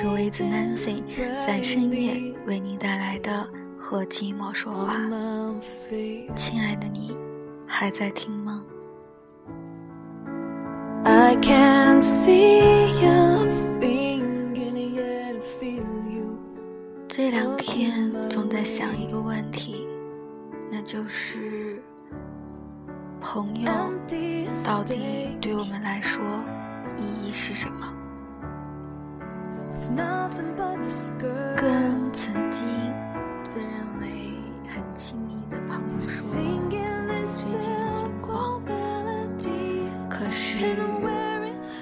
是微子 Nancy 在深夜为你带来的和寂寞说话。亲爱的你，还在听吗？这两天总在想一个问题，那就是朋友到底对我们来说意义是什么？跟曾经自认为很亲密的朋友说自己最近的近况，可是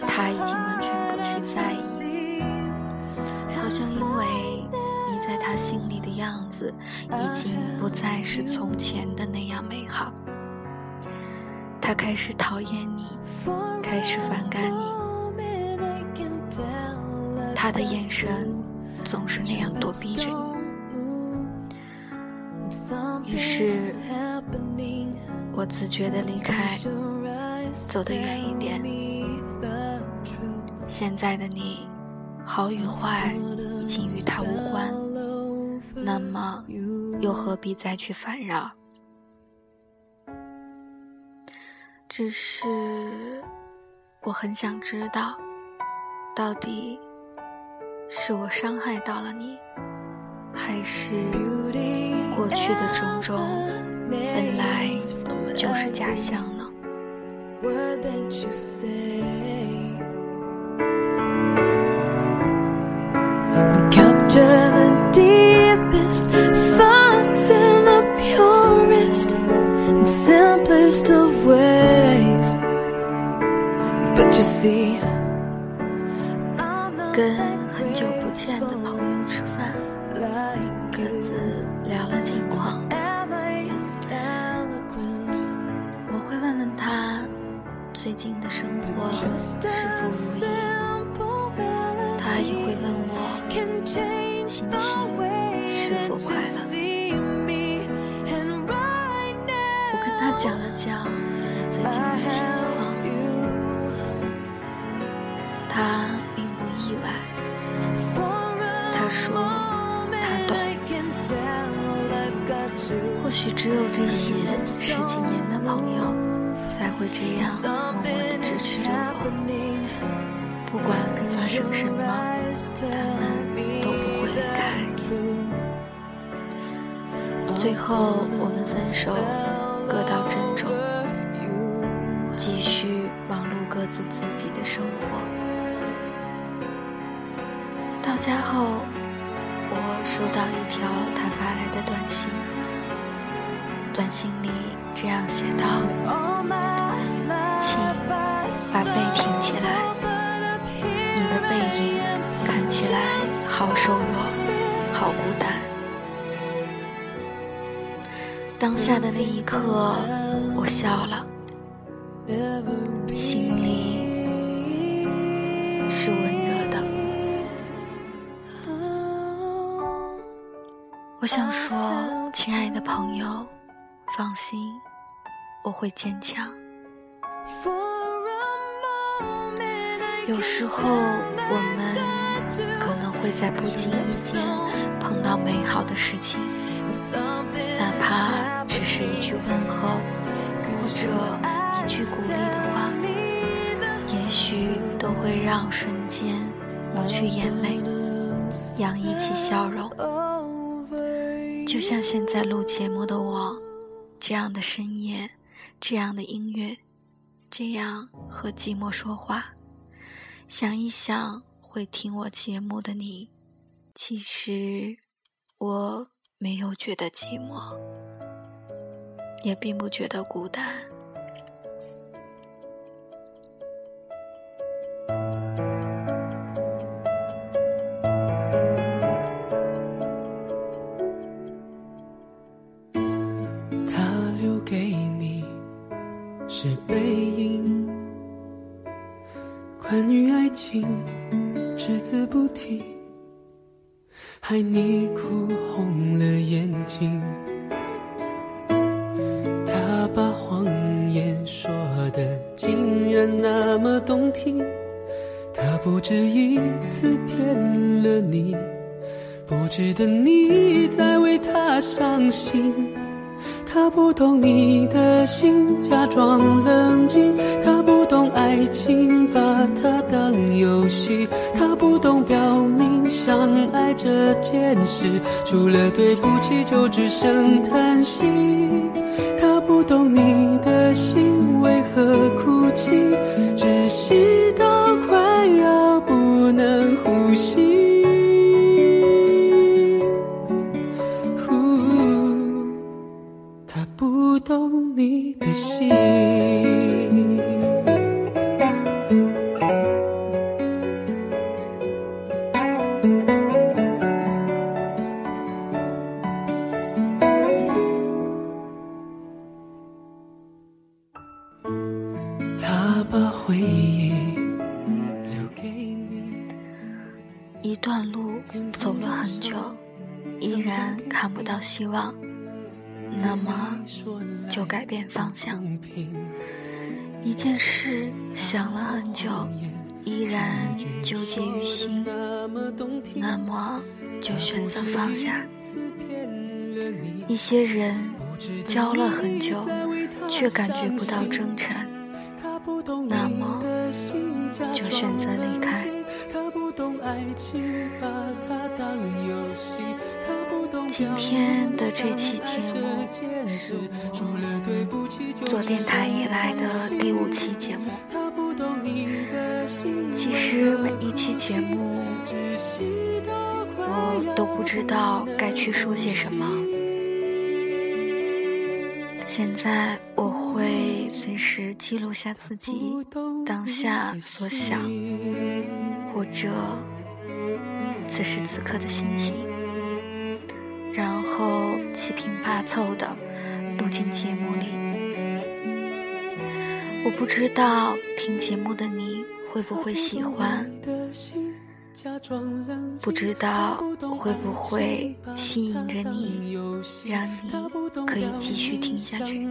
他已经完全不去在意，好像因为你在他心里的样子已经不再是从前的那样美好，他开始讨厌你，开始反感你。他的眼神总是那样躲避着你，于是我自觉的离开，走得远一点。现在的你，好与坏已经与他无关，那么又何必再去烦扰？只是我很想知道，到底。是我伤害到了你，还是过去的种种本来就是假象呢？跟。最近的生活是否如意，他也会问我心情是否快乐。我跟他讲了讲最近的情况，他并不意外。他说：“他懂，或许只有这些十几年的朋友才会这样默默的支持着我。不管发生什么，他们都不会离开。最后我们分手，各到珍重，继续忙碌各自自己的生活。”到家后，我收到一条他发来的短信。短信里这样写道：“请把背挺起来，你的背影看起来好瘦弱，好孤单。”当下的那一刻，我笑了，心里是温热的。我想说，亲爱的朋友，放心，我会坚强。有时候，我们可能会在不经意间碰到美好的事情，哪怕只是一句问候，或者一句鼓励的话，也许都会让瞬间抹去眼泪，洋溢起笑容。就像现在录节目的我，这样的深夜，这样的音乐，这样和寂寞说话。想一想，会听我节目的你，其实我没有觉得寂寞，也并不觉得孤单。字不提，害你哭红了眼睛。他把谎言说的竟然那么动听，他不止一次骗了你，不值得你再为他伤心。他不懂你的心，假装冷静。他爱情，把它当游戏。他不懂表明相爱这件事，除了对不起就只剩叹息。他不懂你的心为何哭泣，窒息到快要不能呼吸。看不到希望。那么，就改变方向。一件事想了很久，依然纠结于心，那么就选择放下。一些人交了很久，却感觉不到真诚，今天的这期节目是我做电台以来的第五期节目。其实每一期节目，我都不知道该去说些什么。现在我会随时记录下自己当下所想，或者此时此刻的心情。然后七拼八凑的录进节目里。我不知道听节目的你会不会喜欢，不知道会不会吸引着你，让你可以继续听下去。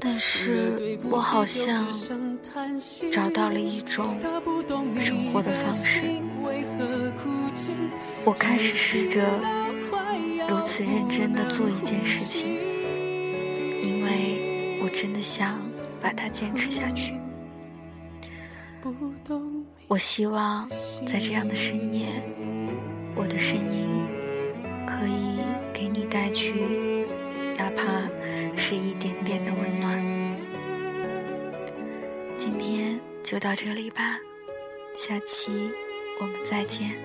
但是我好像找到了一种生活的方式，我开始试着。如此认真的做一件事情，因为我真的想把它坚持下去。我希望在这样的深夜，我的声音可以给你带去，哪怕是一点点的温暖。今天就到这里吧，下期我们再见。